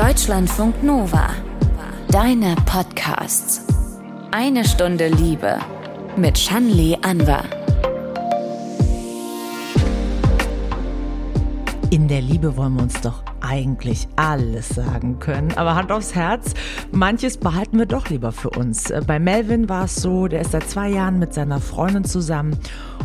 Deutschlandfunk Nova. Deine Podcasts. Eine Stunde Liebe. Mit Shanli Anwar. In der Liebe wollen wir uns doch eigentlich alles sagen können. Aber Hand aufs Herz, manches behalten wir doch lieber für uns. Bei Melvin war es so, der ist seit zwei Jahren mit seiner Freundin zusammen.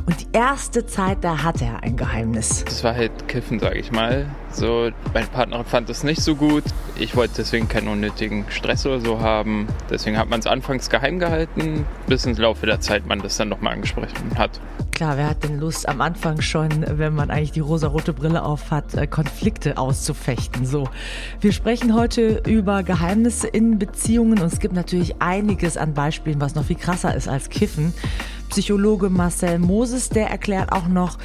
Und die erste Zeit, da hatte er ein Geheimnis. Das war halt Kiffen, sage ich mal. So, meine Partnerin fand das nicht so gut. Ich wollte deswegen keinen unnötigen Stress oder so haben. Deswegen hat man es anfangs geheim gehalten, bis ins Laufe der Zeit man das dann nochmal angesprochen hat. Klar, wer hat denn Lust am Anfang schon, wenn man eigentlich die rosarote Brille auf hat, äh, Konflikte auszufechten? So, wir sprechen heute über Geheimnisse in Beziehungen und es gibt natürlich einiges an Beispielen, was noch viel krasser ist als Kiffen. Psychologe Marcel Moses, der erklärt auch noch,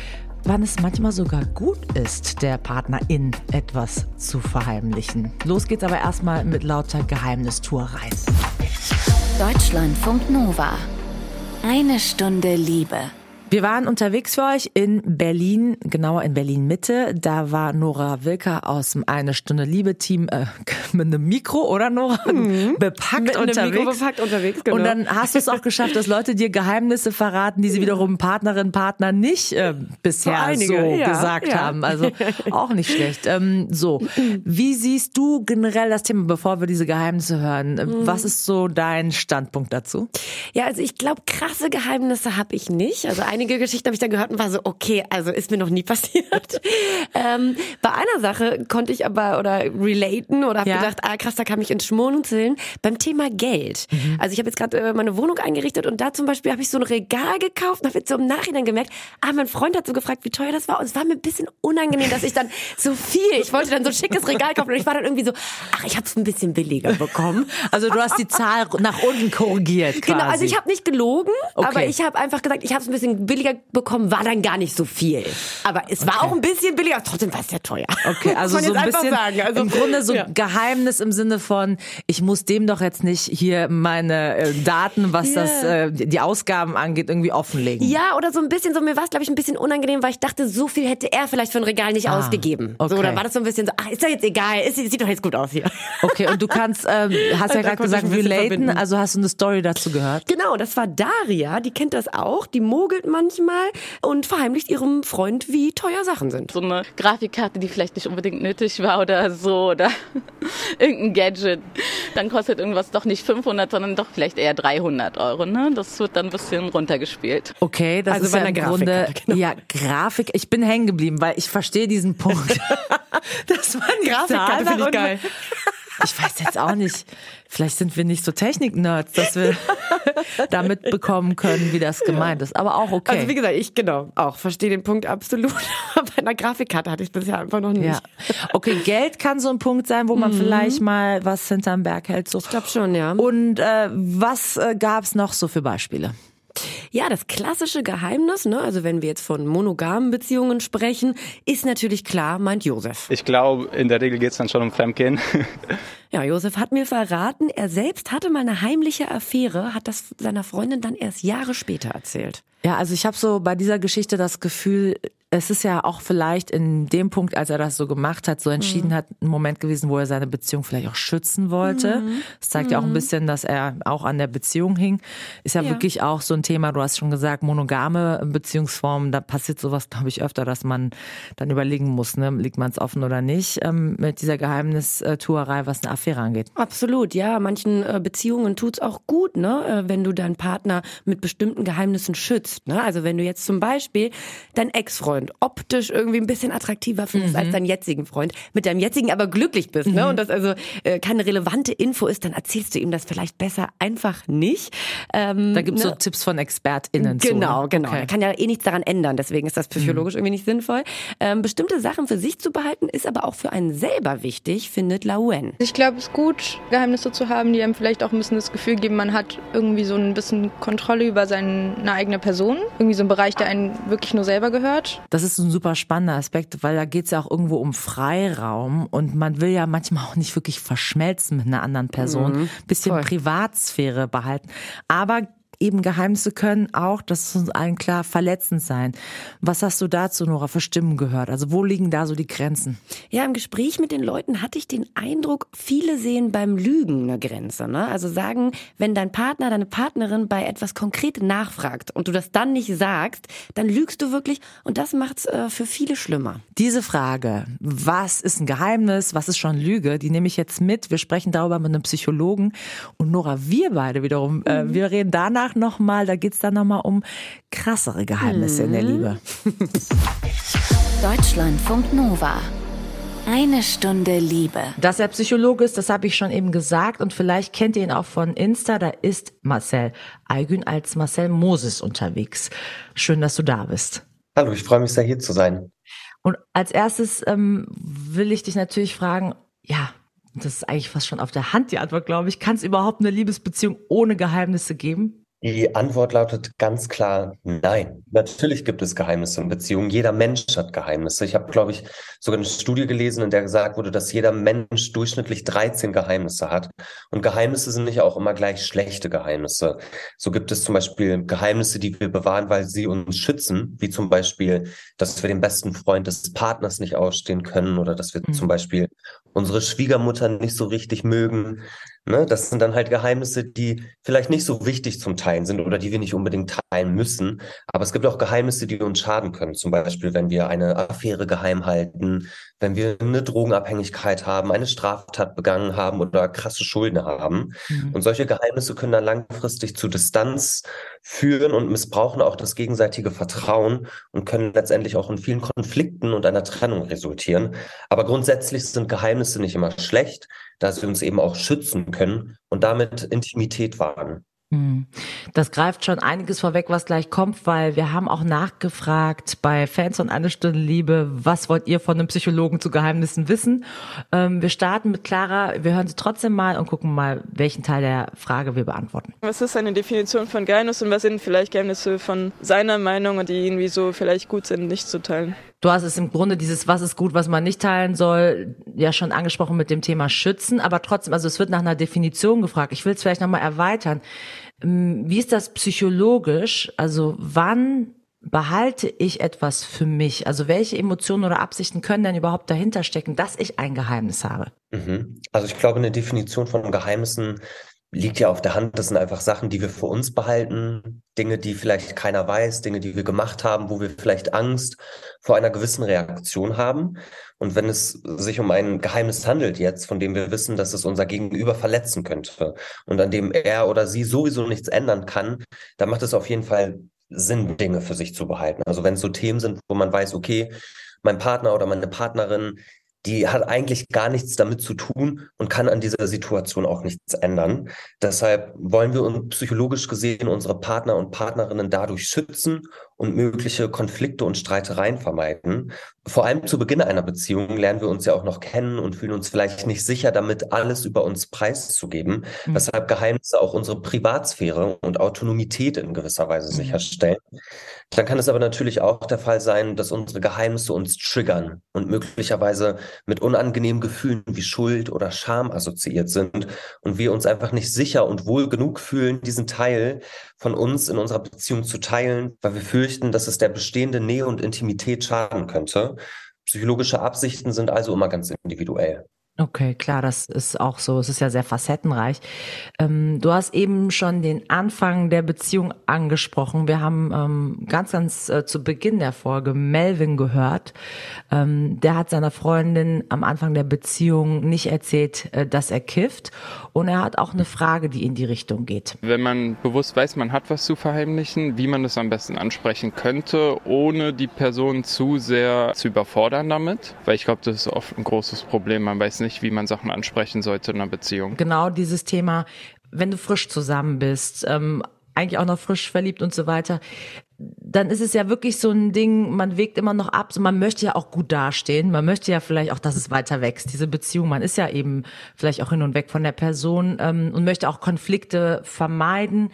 wann es manchmal sogar gut ist, der Partnerin etwas zu verheimlichen. Los geht's aber erstmal mit lauter Geheimnistuerei. Deutschlandfunk Nova. Eine Stunde Liebe. Wir waren unterwegs für euch in Berlin, genauer in Berlin Mitte. Da war Nora Wilker aus dem Eine Stunde Liebe Team äh, mit einem Mikro, oder Nora? Mhm. Bepackt mit unterwegs. Einem Mikro bepackt unterwegs, genau. Und dann hast du es auch geschafft, dass Leute dir Geheimnisse verraten, die sie wiederum Partnerin, Partner nicht äh, bisher einige, so ja, gesagt ja. haben. Also auch nicht schlecht. Ähm, so, wie siehst du generell das Thema, bevor wir diese Geheimnisse hören? Mhm. Was ist so dein Standpunkt dazu? Ja, also ich glaube, krasse Geheimnisse habe ich nicht. Also einige Geschichten habe ich dann gehört und war so, okay, also ist mir noch nie passiert. ähm, bei einer Sache konnte ich aber oder relaten oder habe ja. gedacht, ah krass, da kam ich ins Schmunzeln beim Thema Geld. Mhm. Also ich habe jetzt gerade äh, meine Wohnung eingerichtet und da zum Beispiel habe ich so ein Regal gekauft und habe jetzt so im Nachhinein gemerkt, ah, mein Freund hat so gefragt, wie teuer das war und es war mir ein bisschen unangenehm, dass ich dann so viel, ich wollte dann so ein schickes Regal kaufen und ich war dann irgendwie so, ach, ich habe es ein bisschen billiger bekommen. Also du hast die Zahl nach unten korrigiert quasi. Genau, also ich habe nicht gelogen, okay. aber ich habe einfach gesagt, ich habe es ein bisschen billiger bekommen, war dann gar nicht so viel. Aber es war auch ein bisschen billiger, trotzdem war es ja teuer. Okay, also so ein bisschen also, im Grunde so ja. Geheimnis im Sinne von, ich muss dem doch jetzt nicht hier meine äh, Daten, was yeah. das äh, die Ausgaben angeht, irgendwie offenlegen. Ja, oder so ein bisschen so, mir war es glaube ich ein bisschen unangenehm, weil ich dachte, so viel hätte er vielleicht für ein Regal nicht ah, ausgegeben. Okay. So, oder war das so ein bisschen so, ach, ist doch jetzt egal, ist, sieht doch jetzt gut aus hier. Okay, und du kannst, ähm, hast ja gerade gesagt, relaten, also hast du eine Story dazu gehört? Genau, das war Daria, die kennt das auch, die mogelt manchmal und verheimlicht ihrem Freund, wie teuer Sachen sind. So eine Grafikkarte, die vielleicht nicht unbedingt nötig war oder so oder irgendein Gadget. Dann kostet irgendwas doch nicht 500, sondern doch vielleicht eher 300 Euro. Ne? Das wird dann ein bisschen runtergespielt. Okay, das also ist ja im Grunde genau. ja Grafik. Ich bin hängen geblieben, weil ich verstehe diesen Punkt. das war ein Grafikkarte, finde ich geil. Ich weiß jetzt auch nicht. Vielleicht sind wir nicht so Technik-Nerds, dass wir damit bekommen können, wie das gemeint ist. Aber auch okay. Also wie gesagt, ich genau auch verstehe den Punkt absolut. Bei einer Grafikkarte hatte ich bisher einfach noch nicht. Ja. Okay, Geld kann so ein Punkt sein, wo man mhm. vielleicht mal was hinterm Berg hält. So. Ich glaube schon, ja. Und äh, was äh, gab es noch so für Beispiele? Ja, das klassische Geheimnis, ne, also wenn wir jetzt von monogamen Beziehungen sprechen, ist natürlich klar, meint Josef. Ich glaube, in der Regel geht es dann schon um Fremdgehen. Ja, Josef hat mir verraten, er selbst hatte mal eine heimliche Affäre, hat das seiner Freundin dann erst Jahre später erzählt. Ja, also ich habe so bei dieser Geschichte das Gefühl, es ist ja auch vielleicht in dem Punkt, als er das so gemacht hat, so entschieden mhm. hat, ein Moment gewesen, wo er seine Beziehung vielleicht auch schützen wollte. Mhm. Das zeigt mhm. ja auch ein mhm. bisschen, dass er auch an der Beziehung hing. Ist ja, ja, wirklich auch so ein Thema, du hast schon gesagt, monogame Beziehungsformen, da passiert sowas, glaube ich, öfter, dass man dann überlegen muss, ne, liegt man es offen oder nicht, ähm, mit dieser Geheimnistuerei, was eine Affäre angeht. Absolut, ja. Manchen äh, Beziehungen tut's auch gut, ne, äh, wenn du deinen Partner mit bestimmten Geheimnissen schützt. Ne? Also wenn du jetzt zum Beispiel dein Ex-Freund Freund optisch irgendwie ein bisschen attraktiver findest mhm. als deinen jetzigen Freund, mit deinem jetzigen aber glücklich bist, ne? Mhm. Und das also äh, keine relevante Info ist, dann erzählst du ihm das vielleicht besser einfach nicht. Ähm, da gibt's ne? so Tipps von ExpertInnen. Genau, zu. genau. Okay. Er kann ja eh nichts daran ändern, deswegen ist das psychologisch mhm. irgendwie nicht sinnvoll. Ähm, bestimmte Sachen für sich zu behalten, ist aber auch für einen selber wichtig, findet Lauen. Ich glaube, es ist gut, Geheimnisse zu haben, die einem vielleicht auch ein bisschen das Gefühl geben, man hat irgendwie so ein bisschen Kontrolle über seine eigene Person. Irgendwie so ein Bereich, der einem wirklich nur selber gehört. Das ist ein super spannender Aspekt, weil da geht es ja auch irgendwo um Freiraum und man will ja manchmal auch nicht wirklich verschmelzen mit einer anderen Person, mhm, bisschen voll. Privatsphäre behalten. Aber eben Geheimnisse können auch, das ist uns allen klar, verletzend sein. Was hast du dazu, Nora, für Stimmen gehört? Also wo liegen da so die Grenzen? Ja, im Gespräch mit den Leuten hatte ich den Eindruck, viele sehen beim Lügen eine Grenze. Ne? Also sagen, wenn dein Partner, deine Partnerin bei etwas konkret nachfragt und du das dann nicht sagst, dann lügst du wirklich und das macht es äh, für viele schlimmer. Diese Frage, was ist ein Geheimnis, was ist schon Lüge, die nehme ich jetzt mit. Wir sprechen darüber mit einem Psychologen und Nora, wir beide wiederum, äh, mhm. wir reden danach nochmal, da geht's dann nochmal um krassere Geheimnisse mhm. in der mhm. Liebe. Deutschlandfunk Nova. Eine Stunde Liebe. Dass er Psychologe ist, das habe ich schon eben gesagt und vielleicht kennt ihr ihn auch von Insta, da ist Marcel Aygün als Marcel Moses unterwegs. Schön, dass du da bist. Hallo, ich freue mich sehr hier zu sein. Und als erstes ähm, will ich dich natürlich fragen, ja, das ist eigentlich fast schon auf der Hand die Antwort, glaube ich. Kann es überhaupt eine Liebesbeziehung ohne Geheimnisse geben? Die Antwort lautet ganz klar nein. Natürlich gibt es Geheimnisse in Beziehungen. Jeder Mensch hat Geheimnisse. Ich habe, glaube ich, sogar eine Studie gelesen, in der gesagt wurde, dass jeder Mensch durchschnittlich 13 Geheimnisse hat. Und Geheimnisse sind nicht auch immer gleich schlechte Geheimnisse. So gibt es zum Beispiel Geheimnisse, die wir bewahren, weil sie uns schützen, wie zum Beispiel, dass wir den besten Freund des Partners nicht ausstehen können oder dass wir mhm. zum Beispiel unsere Schwiegermutter nicht so richtig mögen. Ne? Das sind dann halt Geheimnisse, die vielleicht nicht so wichtig zum Teilen sind oder die wir nicht unbedingt teilen müssen. Aber es gibt auch Geheimnisse, die uns schaden können. Zum Beispiel, wenn wir eine Affäre geheim halten, wenn wir eine Drogenabhängigkeit haben, eine Straftat begangen haben oder krasse Schulden haben. Mhm. Und solche Geheimnisse können dann langfristig zu Distanz führen und missbrauchen auch das gegenseitige Vertrauen und können letztendlich auch in vielen Konflikten und einer Trennung resultieren. Aber grundsätzlich sind Geheimnisse nicht immer schlecht, da sie uns eben auch schützen können und damit Intimität wahren. Hm. Das greift schon einiges vorweg, was gleich kommt, weil wir haben auch nachgefragt bei Fans von Eine Stunde Liebe, was wollt ihr von einem Psychologen zu Geheimnissen wissen? Ähm, wir starten mit Clara, wir hören sie trotzdem mal und gucken mal, welchen Teil der Frage wir beantworten. Was ist eine Definition von Geheimnis und was sind vielleicht Geheimnisse von seiner Meinung und die irgendwie so vielleicht gut sind, nicht zu teilen? Du hast es im Grunde dieses, was ist gut, was man nicht teilen soll, ja schon angesprochen mit dem Thema Schützen, aber trotzdem, also es wird nach einer Definition gefragt. Ich will es vielleicht nochmal erweitern. Ähm, wie ist das psychologisch? Also wann behalte ich etwas für mich? Also welche Emotionen oder Absichten können denn überhaupt dahinter stecken, dass ich ein Geheimnis habe? Mhm. Also ich glaube, eine Definition von Geheimnissen liegt ja auf der Hand. Das sind einfach Sachen, die wir für uns behalten, Dinge, die vielleicht keiner weiß, Dinge, die wir gemacht haben, wo wir vielleicht Angst vor einer gewissen Reaktion haben. Und wenn es sich um ein Geheimnis handelt jetzt, von dem wir wissen, dass es unser Gegenüber verletzen könnte und an dem er oder sie sowieso nichts ändern kann, dann macht es auf jeden Fall Sinn, Dinge für sich zu behalten. Also wenn es so Themen sind, wo man weiß, okay, mein Partner oder meine Partnerin, die hat eigentlich gar nichts damit zu tun und kann an dieser Situation auch nichts ändern. Deshalb wollen wir uns psychologisch gesehen unsere Partner und Partnerinnen dadurch schützen und mögliche Konflikte und Streitereien vermeiden. Vor allem zu Beginn einer Beziehung lernen wir uns ja auch noch kennen und fühlen uns vielleicht nicht sicher, damit alles über uns preiszugeben, mhm. weshalb Geheimnisse auch unsere Privatsphäre und Autonomität in gewisser Weise mhm. sicherstellen. Dann kann es aber natürlich auch der Fall sein, dass unsere Geheimnisse uns triggern und möglicherweise mit unangenehmen Gefühlen wie Schuld oder Scham assoziiert sind und wir uns einfach nicht sicher und wohl genug fühlen, diesen Teil von uns in unserer Beziehung zu teilen, weil wir fürchten, dass es der bestehenden Nähe und Intimität schaden könnte. Psychologische Absichten sind also immer ganz individuell. Okay, klar, das ist auch so. Es ist ja sehr facettenreich. Ähm, du hast eben schon den Anfang der Beziehung angesprochen. Wir haben ähm, ganz, ganz äh, zu Beginn der Folge Melvin gehört. Ähm, der hat seiner Freundin am Anfang der Beziehung nicht erzählt, äh, dass er kifft. Und er hat auch eine Frage, die in die Richtung geht. Wenn man bewusst weiß, man hat was zu verheimlichen, wie man das am besten ansprechen könnte, ohne die Person zu sehr zu überfordern damit. Weil ich glaube, das ist oft ein großes Problem. Man weiß nicht, wie man Sachen ansprechen sollte in einer Beziehung. Genau dieses Thema, wenn du frisch zusammen bist, ähm, eigentlich auch noch frisch verliebt und so weiter, dann ist es ja wirklich so ein Ding, man wägt immer noch ab, so man möchte ja auch gut dastehen, man möchte ja vielleicht auch, dass es weiter wächst, diese Beziehung, man ist ja eben vielleicht auch hin und weg von der Person ähm, und möchte auch Konflikte vermeiden.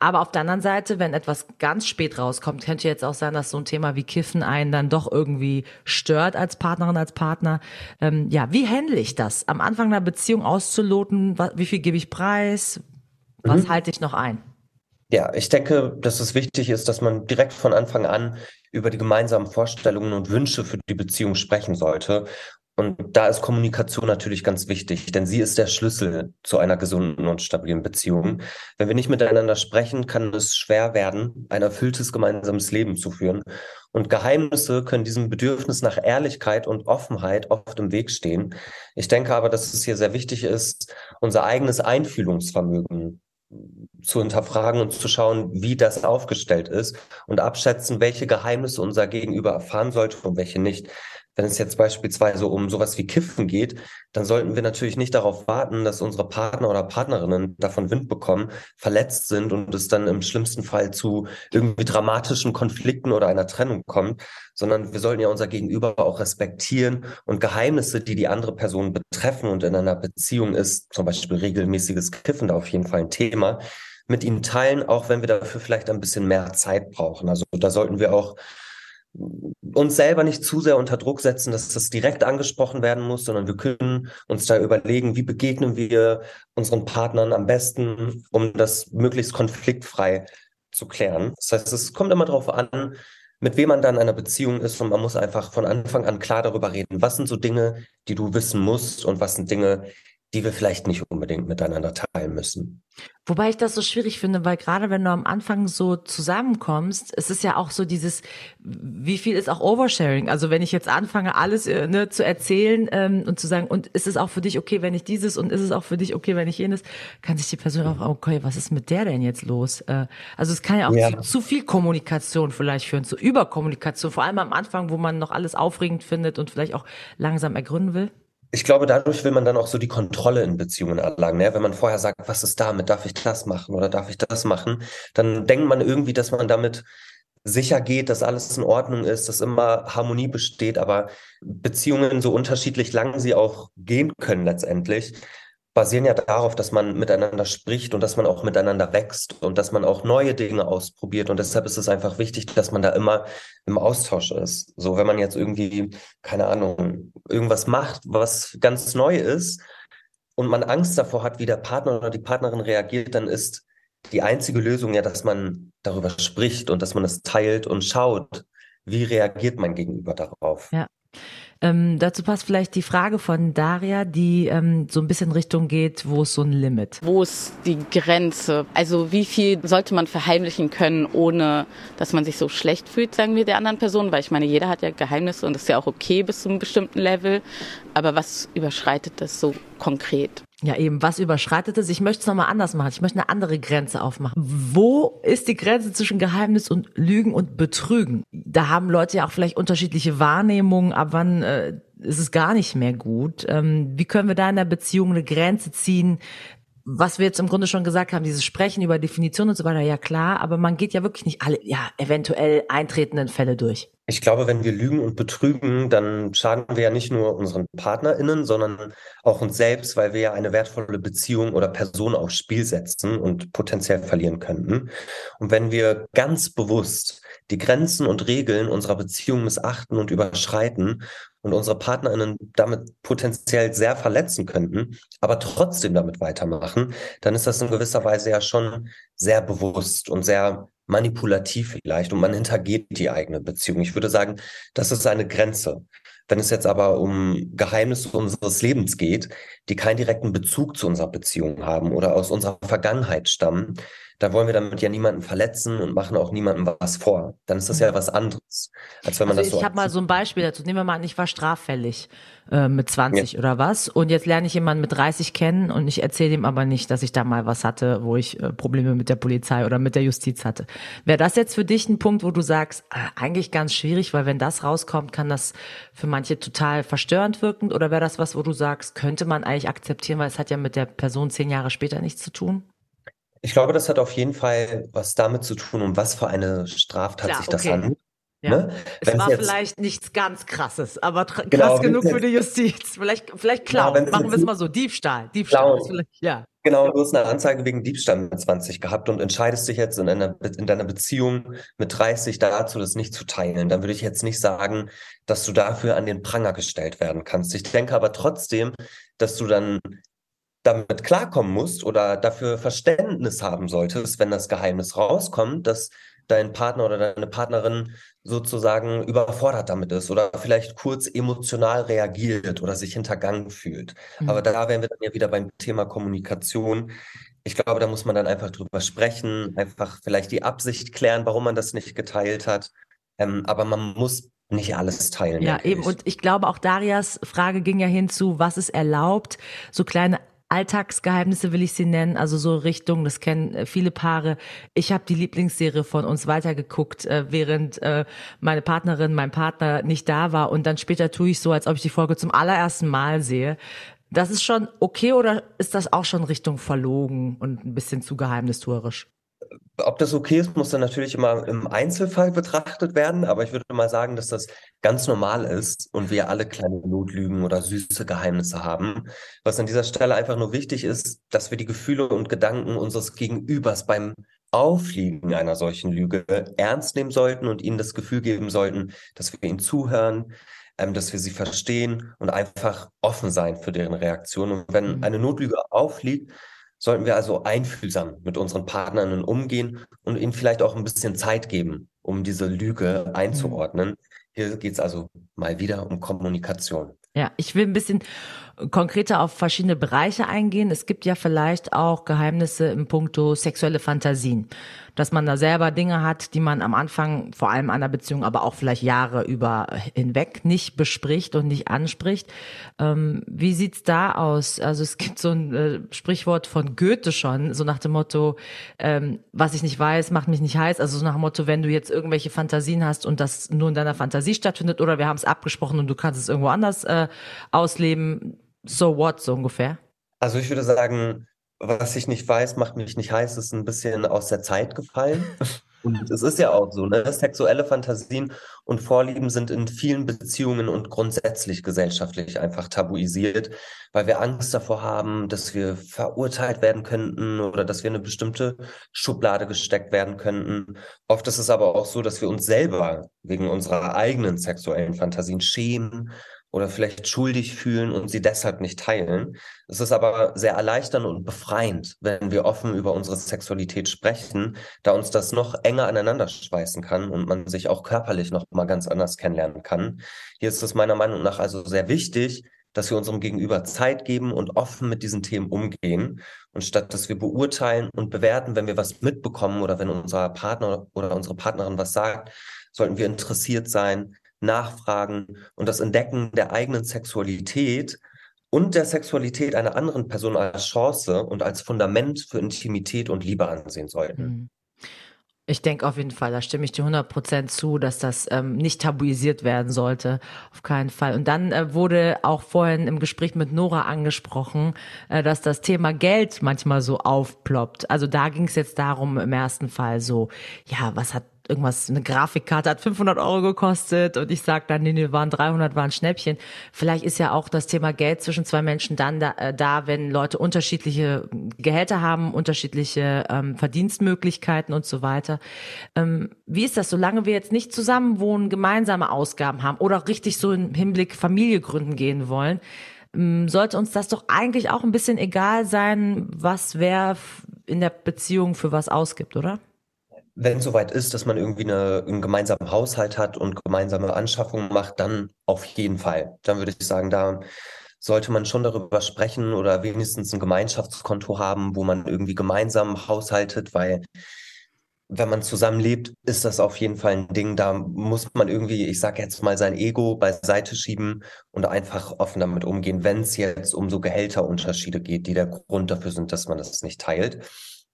Aber auf der anderen Seite, wenn etwas ganz spät rauskommt, könnte jetzt auch sein, dass so ein Thema wie Kiffen einen dann doch irgendwie stört als Partnerin, als Partner. Ähm, ja, wie handle ich das? Am Anfang einer Beziehung auszuloten, wie viel gebe ich preis? Was mhm. halte ich noch ein? Ja, ich denke, dass es wichtig ist, dass man direkt von Anfang an über die gemeinsamen Vorstellungen und Wünsche für die Beziehung sprechen sollte. Und da ist Kommunikation natürlich ganz wichtig, denn sie ist der Schlüssel zu einer gesunden und stabilen Beziehung. Wenn wir nicht miteinander sprechen, kann es schwer werden, ein erfülltes gemeinsames Leben zu führen. Und Geheimnisse können diesem Bedürfnis nach Ehrlichkeit und Offenheit oft im Weg stehen. Ich denke aber, dass es hier sehr wichtig ist, unser eigenes Einfühlungsvermögen zu hinterfragen und zu schauen, wie das aufgestellt ist und abschätzen, welche Geheimnisse unser Gegenüber erfahren sollte und welche nicht. Wenn es jetzt beispielsweise um sowas wie Kiffen geht, dann sollten wir natürlich nicht darauf warten, dass unsere Partner oder Partnerinnen davon Wind bekommen, verletzt sind und es dann im schlimmsten Fall zu irgendwie dramatischen Konflikten oder einer Trennung kommt, sondern wir sollten ja unser Gegenüber auch respektieren und Geheimnisse, die die andere Person betreffen und in einer Beziehung ist, zum Beispiel regelmäßiges Kiffen da auf jeden Fall ein Thema, mit ihnen teilen, auch wenn wir dafür vielleicht ein bisschen mehr Zeit brauchen. Also da sollten wir auch uns selber nicht zu sehr unter Druck setzen, dass das direkt angesprochen werden muss, sondern wir können uns da überlegen, wie begegnen wir unseren Partnern am besten, um das möglichst konfliktfrei zu klären. Das heißt, es kommt immer darauf an, mit wem man dann in einer Beziehung ist und man muss einfach von Anfang an klar darüber reden, was sind so Dinge, die du wissen musst und was sind Dinge, die wir vielleicht nicht unbedingt miteinander teilen müssen. Wobei ich das so schwierig finde, weil gerade wenn du am Anfang so zusammenkommst, es ist ja auch so dieses, wie viel ist auch Oversharing? Also wenn ich jetzt anfange, alles äh, ne, zu erzählen ähm, und zu sagen, und ist es auch für dich okay, wenn ich dieses und ist es auch für dich okay, wenn ich jenes, kann sich die Person auch, okay, was ist mit der denn jetzt los? Äh, also es kann ja auch ja. Zu, zu viel Kommunikation vielleicht führen, zu Überkommunikation, vor allem am Anfang, wo man noch alles aufregend findet und vielleicht auch langsam ergründen will ich glaube, dadurch will man dann auch so die Kontrolle in Beziehungen erlangen. Ne? Wenn man vorher sagt, was ist damit, darf ich das machen oder darf ich das machen, dann denkt man irgendwie, dass man damit sicher geht, dass alles in Ordnung ist, dass immer Harmonie besteht, aber Beziehungen, so unterschiedlich lang sie auch gehen können letztendlich, basieren ja darauf, dass man miteinander spricht und dass man auch miteinander wächst und dass man auch neue Dinge ausprobiert. Und deshalb ist es einfach wichtig, dass man da immer im Austausch ist. So, wenn man jetzt irgendwie, keine Ahnung, irgendwas macht, was ganz neu ist und man Angst davor hat, wie der Partner oder die Partnerin reagiert, dann ist die einzige Lösung ja, dass man darüber spricht und dass man es teilt und schaut, wie reagiert mein Gegenüber darauf. Ja. Ähm, dazu passt vielleicht die Frage von Daria, die ähm, so ein bisschen Richtung geht, wo ist so ein Limit? Wo ist die Grenze? Also wie viel sollte man verheimlichen können, ohne dass man sich so schlecht fühlt, sagen wir der anderen Person? Weil ich meine, jeder hat ja Geheimnisse und das ist ja auch okay bis zu einem bestimmten Level. Aber was überschreitet das so konkret? Ja, eben, was überschreitet es? Ich möchte es nochmal anders machen. Ich möchte eine andere Grenze aufmachen. Wo ist die Grenze zwischen Geheimnis und Lügen und Betrügen? Da haben Leute ja auch vielleicht unterschiedliche Wahrnehmungen, ab wann äh, ist es gar nicht mehr gut. Ähm, wie können wir da in der Beziehung eine Grenze ziehen, was wir jetzt im Grunde schon gesagt haben, dieses Sprechen über Definitionen und so weiter, ja klar, aber man geht ja wirklich nicht alle, ja, eventuell eintretenden Fälle durch. Ich glaube, wenn wir lügen und betrügen, dann schaden wir ja nicht nur unseren PartnerInnen, sondern auch uns selbst, weil wir ja eine wertvolle Beziehung oder Person aufs Spiel setzen und potenziell verlieren könnten. Und wenn wir ganz bewusst die Grenzen und Regeln unserer Beziehung missachten und überschreiten und unsere PartnerInnen damit potenziell sehr verletzen könnten, aber trotzdem damit weitermachen, dann ist das in gewisser Weise ja schon sehr bewusst und sehr manipulativ vielleicht und man hintergeht die eigene Beziehung. Ich würde sagen, das ist eine Grenze. Wenn es jetzt aber um Geheimnisse unseres Lebens geht, die keinen direkten Bezug zu unserer Beziehung haben oder aus unserer Vergangenheit stammen, da wollen wir damit ja niemanden verletzen und machen auch niemandem was vor. Dann ist das ja mhm. was anderes, als wenn man also das so. Ich habe mal so ein Beispiel dazu. Nehmen wir mal an, ich war straffällig äh, mit 20 ja. oder was und jetzt lerne ich jemanden mit 30 kennen und ich erzähle ihm aber nicht, dass ich da mal was hatte, wo ich äh, Probleme mit der Polizei oder mit der Justiz hatte. Wäre das jetzt für dich ein Punkt, wo du sagst, äh, eigentlich ganz schwierig, weil wenn das rauskommt, kann das für manche total verstörend wirkend oder wäre das was, wo du sagst, könnte man eigentlich akzeptieren, weil es hat ja mit der Person zehn Jahre später nichts zu tun? Ich glaube, das hat auf jeden Fall was damit zu tun, um was für eine Straftat Klar, sich das okay. handelt. Ja. Ne? Es war jetzt, vielleicht nichts ganz krasses, aber krass genau, genug für die Justiz. Vielleicht, vielleicht Klauen. Ja, Machen wir es mal so. Diebstahl. Diebstahl. Ja. Genau, du hast eine Anzeige wegen Diebstahl mit 20 gehabt und entscheidest dich jetzt in, einer, in deiner Beziehung mit 30 dazu, das nicht zu teilen. Dann würde ich jetzt nicht sagen, dass du dafür an den Pranger gestellt werden kannst. Ich denke aber trotzdem, dass du dann damit klarkommen musst oder dafür Verständnis haben solltest, wenn das Geheimnis rauskommt, dass dein Partner oder deine Partnerin sozusagen überfordert damit ist oder vielleicht kurz emotional reagiert oder sich hintergangen fühlt. Mhm. Aber da wären wir dann ja wieder beim Thema Kommunikation. Ich glaube, da muss man dann einfach drüber sprechen, einfach vielleicht die Absicht klären, warum man das nicht geteilt hat. Ähm, aber man muss nicht alles teilen. Ja, eben. Ich. Und ich glaube, auch Darias Frage ging ja hinzu, was ist erlaubt, so kleine Alltagsgeheimnisse will ich sie nennen, also so Richtung, das kennen äh, viele Paare. Ich habe die Lieblingsserie von uns weitergeguckt, äh, während äh, meine Partnerin, mein Partner nicht da war und dann später tue ich so, als ob ich die Folge zum allerersten Mal sehe. Das ist schon okay oder ist das auch schon Richtung verlogen und ein bisschen zu geheimnistuerisch? Ob das okay ist, muss dann natürlich immer im Einzelfall betrachtet werden, aber ich würde mal sagen, dass das ganz normal ist und wir alle kleine Notlügen oder süße Geheimnisse haben. Was an dieser Stelle einfach nur wichtig ist, dass wir die Gefühle und Gedanken unseres Gegenübers beim Aufliegen einer solchen Lüge ernst nehmen sollten und ihnen das Gefühl geben sollten, dass wir ihnen zuhören, ähm, dass wir sie verstehen und einfach offen sein für deren Reaktion. Und wenn mhm. eine Notlüge aufliegt, sollten wir also einfühlsam mit unseren Partnern umgehen und ihnen vielleicht auch ein bisschen Zeit geben, um diese Lüge einzuordnen. Hier geht es also mal wieder um Kommunikation. Ja, ich will ein bisschen konkreter auf verschiedene Bereiche eingehen. Es gibt ja vielleicht auch Geheimnisse im Punkto sexuelle Fantasien, dass man da selber Dinge hat, die man am Anfang vor allem einer Beziehung, aber auch vielleicht Jahre über hinweg nicht bespricht und nicht anspricht. Ähm, wie sieht's da aus? Also es gibt so ein äh, Sprichwort von Goethe schon, so nach dem Motto, ähm, was ich nicht weiß, macht mich nicht heiß. Also so nach dem Motto, wenn du jetzt irgendwelche Fantasien hast und das nur in deiner Fantasie stattfindet oder wir haben es abgesprochen und du kannst es irgendwo anders äh, ausleben, so what, so ungefähr? Also ich würde sagen, was ich nicht weiß, macht mich nicht heiß, ist ein bisschen aus der Zeit gefallen. Und es ist ja auch so, ne? Sexuelle Fantasien und Vorlieben sind in vielen Beziehungen und grundsätzlich gesellschaftlich einfach tabuisiert, weil wir Angst davor haben, dass wir verurteilt werden könnten oder dass wir in eine bestimmte Schublade gesteckt werden könnten. Oft ist es aber auch so, dass wir uns selber wegen unserer eigenen sexuellen Fantasien schämen oder vielleicht schuldig fühlen und sie deshalb nicht teilen. Es ist aber sehr erleichternd und befreiend, wenn wir offen über unsere Sexualität sprechen, da uns das noch enger aneinander schweißen kann und man sich auch körperlich noch mal ganz anders kennenlernen kann. Hier ist es meiner Meinung nach also sehr wichtig, dass wir unserem Gegenüber Zeit geben und offen mit diesen Themen umgehen. Und statt dass wir beurteilen und bewerten, wenn wir was mitbekommen oder wenn unser Partner oder unsere Partnerin was sagt, sollten wir interessiert sein, Nachfragen und das Entdecken der eigenen Sexualität und der Sexualität einer anderen Person als Chance und als Fundament für Intimität und Liebe ansehen sollten. Mhm. Ich denke auf jeden Fall, da stimme ich dir 100% zu, dass das ähm, nicht tabuisiert werden sollte. Auf keinen Fall. Und dann äh, wurde auch vorhin im Gespräch mit Nora angesprochen, äh, dass das Thema Geld manchmal so aufploppt. Also da ging es jetzt darum im ersten Fall so, ja, was hat irgendwas, eine Grafikkarte hat 500 Euro gekostet und ich sage dann, nee, nee, waren 300, waren Schnäppchen. Vielleicht ist ja auch das Thema Geld zwischen zwei Menschen dann da, äh, da wenn Leute unterschiedliche Gehälter haben, unterschiedliche ähm, Verdienstmöglichkeiten und so weiter. Ähm, wie ist das, solange wir jetzt nicht zusammen wohnen, gemeinsame Ausgaben haben oder richtig so im Hinblick Familie gründen gehen wollen, ähm, sollte uns das doch eigentlich auch ein bisschen egal sein, was wer in der Beziehung für was ausgibt, oder? Wenn es soweit ist, dass man irgendwie eine, einen gemeinsamen Haushalt hat und gemeinsame Anschaffungen macht, dann auf jeden Fall. Dann würde ich sagen, da sollte man schon darüber sprechen oder wenigstens ein Gemeinschaftskonto haben, wo man irgendwie gemeinsam haushaltet, weil wenn man zusammenlebt, ist das auf jeden Fall ein Ding. Da muss man irgendwie, ich sage jetzt mal, sein Ego beiseite schieben und einfach offen damit umgehen, wenn es jetzt um so Gehälterunterschiede geht, die der Grund dafür sind, dass man das nicht teilt.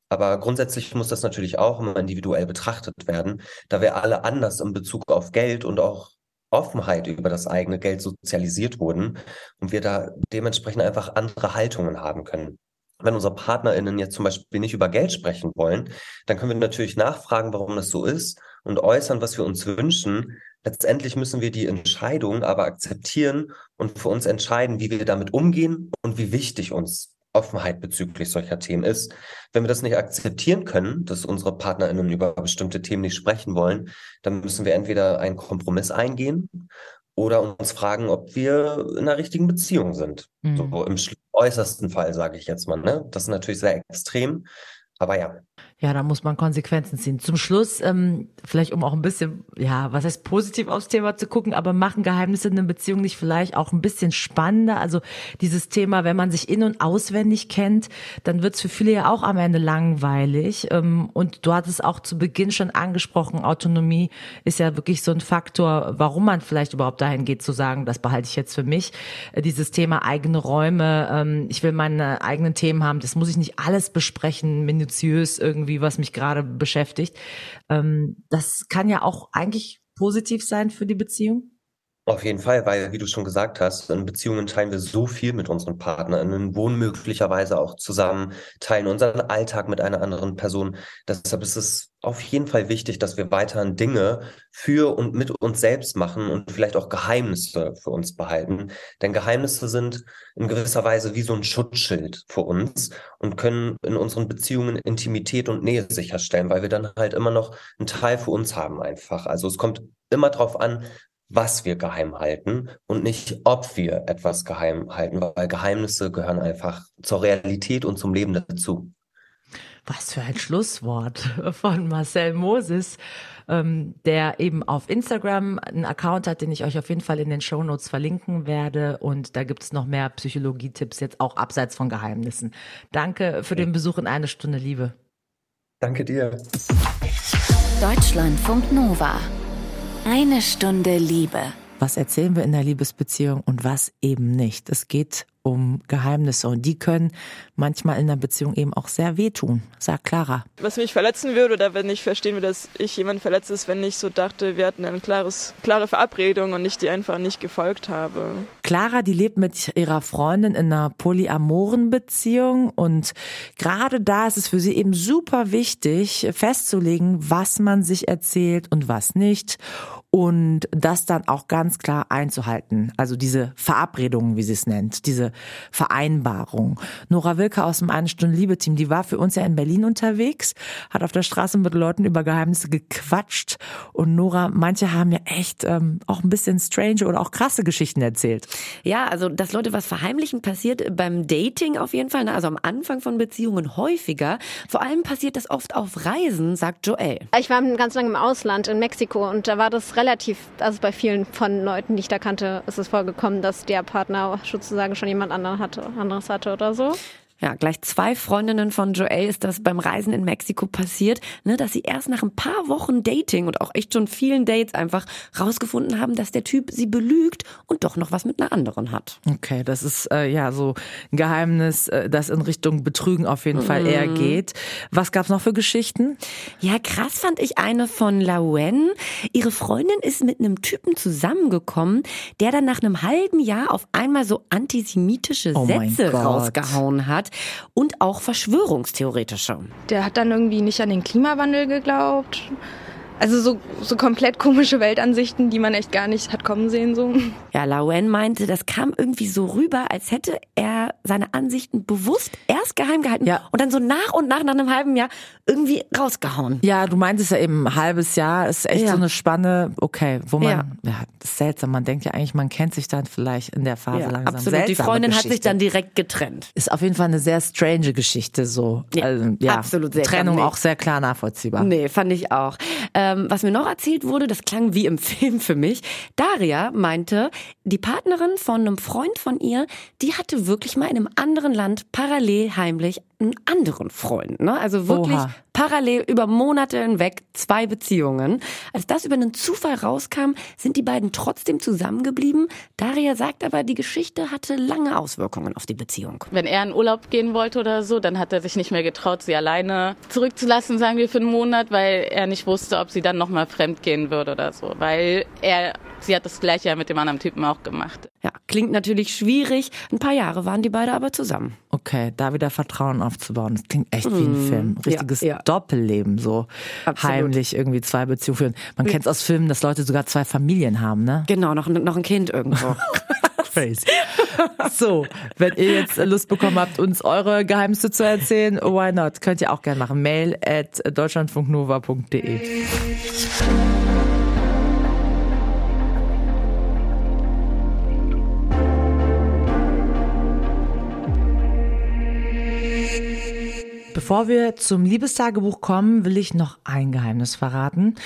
Aber grundsätzlich muss das natürlich auch immer individuell betrachtet werden, da wir alle anders in Bezug auf Geld und auch Offenheit über das eigene Geld sozialisiert wurden und wir da dementsprechend einfach andere Haltungen haben können. Wenn unsere PartnerInnen jetzt zum Beispiel nicht über Geld sprechen wollen, dann können wir natürlich nachfragen, warum das so ist und äußern, was wir uns wünschen. Letztendlich müssen wir die Entscheidung aber akzeptieren und für uns entscheiden, wie wir damit umgehen und wie wichtig uns Offenheit bezüglich solcher Themen ist. Wenn wir das nicht akzeptieren können, dass unsere PartnerInnen über bestimmte Themen nicht sprechen wollen, dann müssen wir entweder einen Kompromiss eingehen oder uns fragen, ob wir in einer richtigen Beziehung sind. Mhm. So im äußersten Fall, sage ich jetzt mal. Ne? Das ist natürlich sehr extrem, aber ja. Ja, da muss man Konsequenzen ziehen. Zum Schluss, ähm, vielleicht um auch ein bisschen, ja, was heißt positiv aufs Thema zu gucken, aber machen Geheimnisse in einer Beziehung nicht vielleicht auch ein bisschen spannender? Also dieses Thema, wenn man sich in- und auswendig kennt, dann wird es für viele ja auch am Ende langweilig. Ähm, und du hattest auch zu Beginn schon angesprochen, Autonomie ist ja wirklich so ein Faktor, warum man vielleicht überhaupt dahin geht zu sagen, das behalte ich jetzt für mich. Äh, dieses Thema eigene Räume, ähm, ich will meine eigenen Themen haben, das muss ich nicht alles besprechen, minutiös irgendwie irgendwie, was mich gerade beschäftigt. Ähm, das kann ja auch eigentlich positiv sein für die Beziehung. Auf jeden Fall, weil, wie du schon gesagt hast, in Beziehungen teilen wir so viel mit unseren Partnern, wohnen möglicherweise auch zusammen, teilen unseren Alltag mit einer anderen Person. Deshalb ist es auf jeden Fall wichtig, dass wir weiterhin Dinge für und mit uns selbst machen und vielleicht auch Geheimnisse für uns behalten. Denn Geheimnisse sind in gewisser Weise wie so ein Schutzschild für uns und können in unseren Beziehungen Intimität und Nähe sicherstellen, weil wir dann halt immer noch einen Teil für uns haben einfach. Also es kommt immer darauf an, was wir geheim halten und nicht, ob wir etwas geheim halten, weil Geheimnisse gehören einfach zur Realität und zum Leben dazu. Was für ein Schlusswort von Marcel Moses, ähm, der eben auf Instagram einen Account hat, den ich euch auf jeden Fall in den Show Notes verlinken werde. Und da gibt es noch mehr Psychologie-Tipps, jetzt auch abseits von Geheimnissen. Danke für den Besuch in eine Stunde Liebe. Danke dir. Deutschlandfunk Nova. Eine Stunde Liebe. Was erzählen wir in der Liebesbeziehung und was eben nicht? Es geht um Geheimnisse und die können manchmal in der Beziehung eben auch sehr wehtun, sagt Clara. Was mich verletzen würde oder wenn ich verstehen würde, dass ich jemand verletzt ist, wenn ich so dachte, wir hatten eine klares, klare Verabredung und ich die einfach nicht gefolgt habe. Clara, die lebt mit ihrer Freundin in einer polyamoren Beziehung und gerade da ist es für sie eben super wichtig festzulegen, was man sich erzählt und was nicht und das dann auch ganz klar einzuhalten. Also diese Verabredungen, wie sie es nennt, diese Vereinbarung. Nora Wilke aus dem Eine Stunde Liebe-Team, die war für uns ja in Berlin unterwegs, hat auf der Straße mit Leuten über Geheimnisse gequatscht und Nora, manche haben ja echt ähm, auch ein bisschen strange oder auch krasse Geschichten erzählt. Ja, also dass Leute was verheimlichen passiert beim Dating auf jeden Fall, ne? also am Anfang von Beziehungen häufiger. Vor allem passiert das oft auf Reisen, sagt Joel. Ich war ganz lange im Ausland in Mexiko und da war das relativ relativ, also bei vielen von Leuten, die ich da kannte, ist es vorgekommen, dass der Partner sozusagen schon jemand anderen hatte, anderes hatte oder so. Ja, gleich zwei Freundinnen von Joelle ist das beim Reisen in Mexiko passiert, ne, dass sie erst nach ein paar Wochen Dating und auch echt schon vielen Dates einfach rausgefunden haben, dass der Typ sie belügt und doch noch was mit einer anderen hat. Okay, das ist äh, ja so ein Geheimnis, äh, das in Richtung Betrügen auf jeden mhm. Fall eher geht. Was gab's noch für Geschichten? Ja, krass fand ich eine von Lauen. Ihre Freundin ist mit einem Typen zusammengekommen, der dann nach einem halben Jahr auf einmal so antisemitische oh Sätze rausgehauen hat hat und auch verschwörungstheoretische. Der hat dann irgendwie nicht an den Klimawandel geglaubt. Also so, so komplett komische Weltansichten, die man echt gar nicht hat kommen sehen. So. Ja, Lauen meinte, das kam irgendwie so rüber, als hätte er seine Ansichten bewusst erst geheim gehalten ja. und dann so nach und nach, nach einem halben Jahr irgendwie rausgehauen. Ja, du meintest ja eben, ein halbes Jahr ist echt ja. so eine Spanne, okay, wo man, ja. ja. das ist seltsam, man denkt ja eigentlich, man kennt sich dann vielleicht in der Phase ja, langsam. Absolut, Seltsame die Freundin Geschichte. hat sich dann direkt getrennt. Ist auf jeden Fall eine sehr strange Geschichte so. Ja, also, ja absolut sehr Trennung auch sehr klar nachvollziehbar. Nee, fand ich auch. Ähm, was mir noch erzählt wurde, das klang wie im Film für mich. Daria meinte, die Partnerin von einem Freund von ihr, die hatte wirklich mal in einem anderen Land parallel heimlich einen anderen Freund. Ne? Also wirklich Oha. parallel über Monate hinweg zwei Beziehungen. Als das über einen Zufall rauskam, sind die beiden trotzdem zusammengeblieben. Daria sagt aber, die Geschichte hatte lange Auswirkungen auf die Beziehung. Wenn er in Urlaub gehen wollte oder so, dann hat er sich nicht mehr getraut, sie alleine zurückzulassen, sagen wir, für einen Monat, weil er nicht wusste, ob sie dann nochmal fremd gehen würde oder so. Weil er, sie hat das gleiche ja mit dem anderen Typen auch gemacht. Ja, klingt natürlich schwierig. Ein paar Jahre waren die beide aber zusammen. Okay, da wieder Vertrauen aufzubauen. Das klingt echt wie ein mhm. Film. Richtiges ja, ja. Doppelleben, so Absolut. heimlich irgendwie zwei Beziehungen führen. Man kennt es aus Filmen, dass Leute sogar zwei Familien haben, ne? Genau, noch, noch ein Kind irgendwo. Crazy. So, wenn ihr jetzt Lust bekommen habt, uns eure Geheimnisse zu erzählen, why not? Könnt ihr auch gerne machen. Mail at deutschlandfunknova.de. Bevor wir zum Liebestagebuch kommen, will ich noch ein Geheimnis verraten.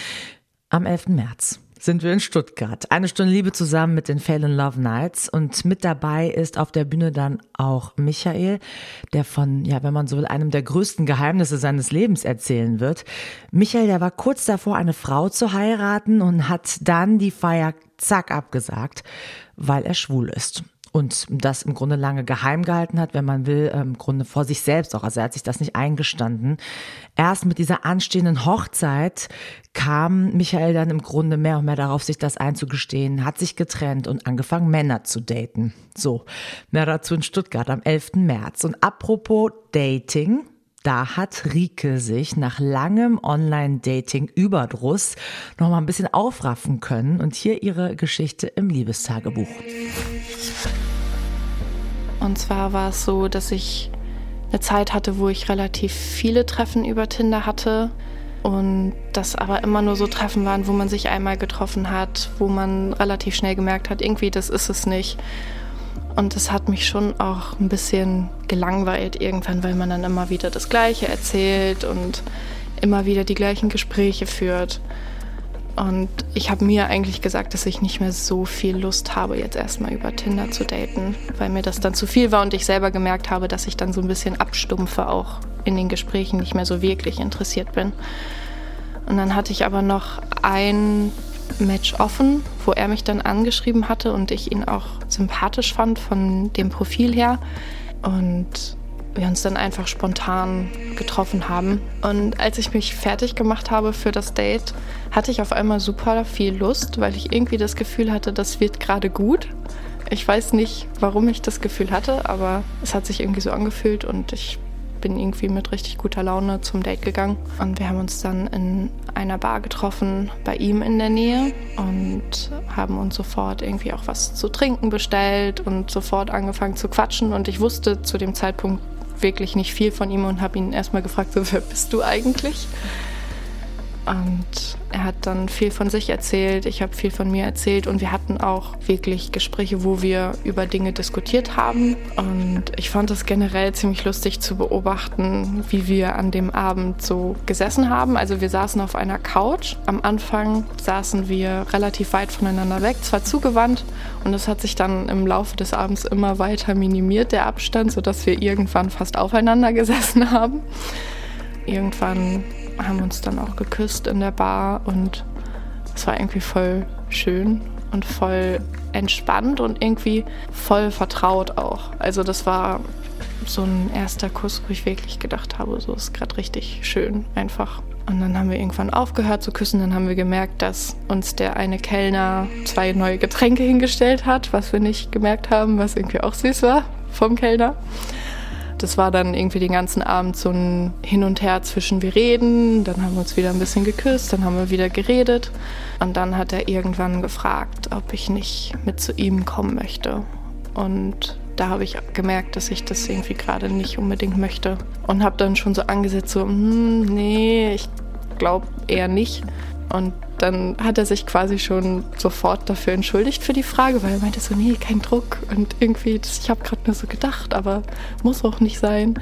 Am 11. März sind wir in Stuttgart. Eine Stunde Liebe zusammen mit den Fail in Love Nights. Und mit dabei ist auf der Bühne dann auch Michael, der von, ja, wenn man so will, einem der größten Geheimnisse seines Lebens erzählen wird. Michael, der war kurz davor, eine Frau zu heiraten und hat dann die Feier zack abgesagt, weil er schwul ist und das im Grunde lange geheim gehalten hat, wenn man will, im Grunde vor sich selbst auch. Also er hat sich das nicht eingestanden. Erst mit dieser anstehenden Hochzeit kam Michael dann im Grunde mehr und mehr darauf, sich das einzugestehen, hat sich getrennt und angefangen, Männer zu daten. So, mehr dazu in Stuttgart am 11. März. Und apropos Dating, da hat Rike sich nach langem Online-Dating-Überdruss noch mal ein bisschen aufraffen können und hier ihre Geschichte im Liebestagebuch. Und zwar war es so, dass ich eine Zeit hatte, wo ich relativ viele Treffen über Tinder hatte und das aber immer nur so Treffen waren, wo man sich einmal getroffen hat, wo man relativ schnell gemerkt hat, irgendwie das ist es nicht. Und das hat mich schon auch ein bisschen gelangweilt irgendwann, weil man dann immer wieder das Gleiche erzählt und immer wieder die gleichen Gespräche führt. Und ich habe mir eigentlich gesagt, dass ich nicht mehr so viel Lust habe, jetzt erstmal über Tinder zu daten, weil mir das dann zu viel war und ich selber gemerkt habe, dass ich dann so ein bisschen abstumpfe, auch in den Gesprächen nicht mehr so wirklich interessiert bin. Und dann hatte ich aber noch ein Match offen, wo er mich dann angeschrieben hatte und ich ihn auch sympathisch fand von dem Profil her. Und wir uns dann einfach spontan getroffen haben. Und als ich mich fertig gemacht habe für das Date, hatte ich auf einmal super viel Lust, weil ich irgendwie das Gefühl hatte, das wird gerade gut. Ich weiß nicht, warum ich das Gefühl hatte, aber es hat sich irgendwie so angefühlt und ich bin irgendwie mit richtig guter Laune zum Date gegangen. Und wir haben uns dann in einer Bar getroffen bei ihm in der Nähe und haben uns sofort irgendwie auch was zu trinken bestellt und sofort angefangen zu quatschen. Und ich wusste zu dem Zeitpunkt wirklich nicht viel von ihm und habe ihn erstmal gefragt, so, wer bist du eigentlich? Und er hat dann viel von sich erzählt, ich habe viel von mir erzählt und wir hatten auch wirklich Gespräche, wo wir über Dinge diskutiert haben. Und ich fand es generell ziemlich lustig zu beobachten, wie wir an dem Abend so gesessen haben. Also wir saßen auf einer Couch. Am Anfang saßen wir relativ weit voneinander weg, zwar zugewandt und es hat sich dann im Laufe des Abends immer weiter minimiert, der Abstand, sodass wir irgendwann fast aufeinander gesessen haben. Irgendwann haben uns dann auch geküsst in der Bar und es war irgendwie voll schön und voll entspannt und irgendwie voll vertraut auch. Also das war so ein erster Kuss, wo ich wirklich gedacht habe, so ist gerade richtig schön einfach. Und dann haben wir irgendwann aufgehört zu küssen. Dann haben wir gemerkt, dass uns der eine Kellner zwei neue Getränke hingestellt hat, was wir nicht gemerkt haben, was irgendwie auch süß war vom Kellner das war dann irgendwie den ganzen Abend so ein Hin und Her zwischen wir reden, dann haben wir uns wieder ein bisschen geküsst, dann haben wir wieder geredet und dann hat er irgendwann gefragt, ob ich nicht mit zu ihm kommen möchte. Und da habe ich gemerkt, dass ich das irgendwie gerade nicht unbedingt möchte und habe dann schon so angesetzt, so, hm, nee, ich glaube eher nicht. Und dann hat er sich quasi schon sofort dafür entschuldigt für die Frage, weil er meinte so, nee, kein Druck und irgendwie, das, ich habe gerade nur so gedacht, aber muss auch nicht sein.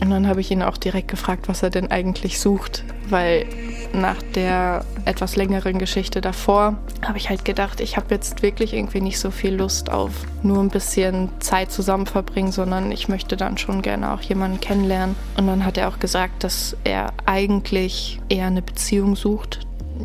Und dann habe ich ihn auch direkt gefragt, was er denn eigentlich sucht, weil nach der etwas längeren Geschichte davor habe ich halt gedacht, ich habe jetzt wirklich irgendwie nicht so viel Lust auf nur ein bisschen Zeit zusammen verbringen, sondern ich möchte dann schon gerne auch jemanden kennenlernen. Und dann hat er auch gesagt, dass er eigentlich eher eine Beziehung sucht,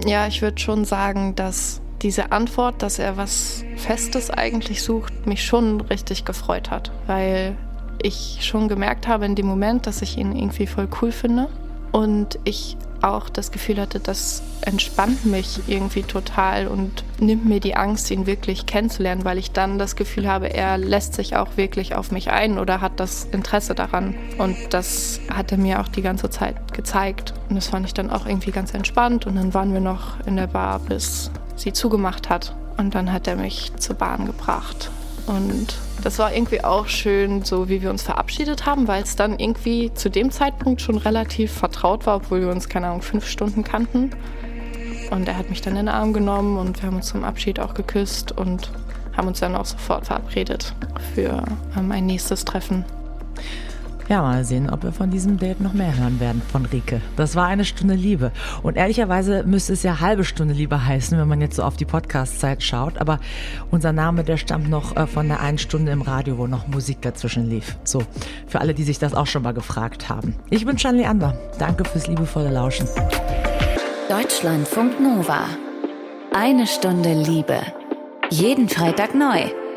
ja, ich würde schon sagen, dass diese Antwort, dass er was Festes eigentlich sucht, mich schon richtig gefreut hat, weil ich schon gemerkt habe in dem Moment, dass ich ihn irgendwie voll cool finde und ich auch das Gefühl hatte, das entspannt mich irgendwie total und nimmt mir die Angst, ihn wirklich kennenzulernen, weil ich dann das Gefühl habe, er lässt sich auch wirklich auf mich ein oder hat das Interesse daran. Und das hat er mir auch die ganze Zeit gezeigt. Und das fand ich dann auch irgendwie ganz entspannt. Und dann waren wir noch in der Bar, bis sie zugemacht hat. Und dann hat er mich zur Bahn gebracht. Und das war irgendwie auch schön, so wie wir uns verabschiedet haben, weil es dann irgendwie zu dem Zeitpunkt schon relativ vertraut war, obwohl wir uns, keine Ahnung, fünf Stunden kannten. Und er hat mich dann in den Arm genommen und wir haben uns zum Abschied auch geküsst und haben uns dann auch sofort verabredet für ähm, ein nächstes Treffen. Ja, mal sehen, ob wir von diesem Date noch mehr hören werden von Rike. Das war eine Stunde Liebe. Und ehrlicherweise müsste es ja halbe Stunde Liebe heißen, wenn man jetzt so auf die Podcast-Zeit schaut. Aber unser Name, der stammt noch äh, von der einen Stunde im Radio, wo noch Musik dazwischen lief. So, für alle, die sich das auch schon mal gefragt haben. Ich bin Shanley Ander. Danke fürs liebevolle Lauschen. Deutschlandfunk Nova. Eine Stunde Liebe. Jeden Freitag neu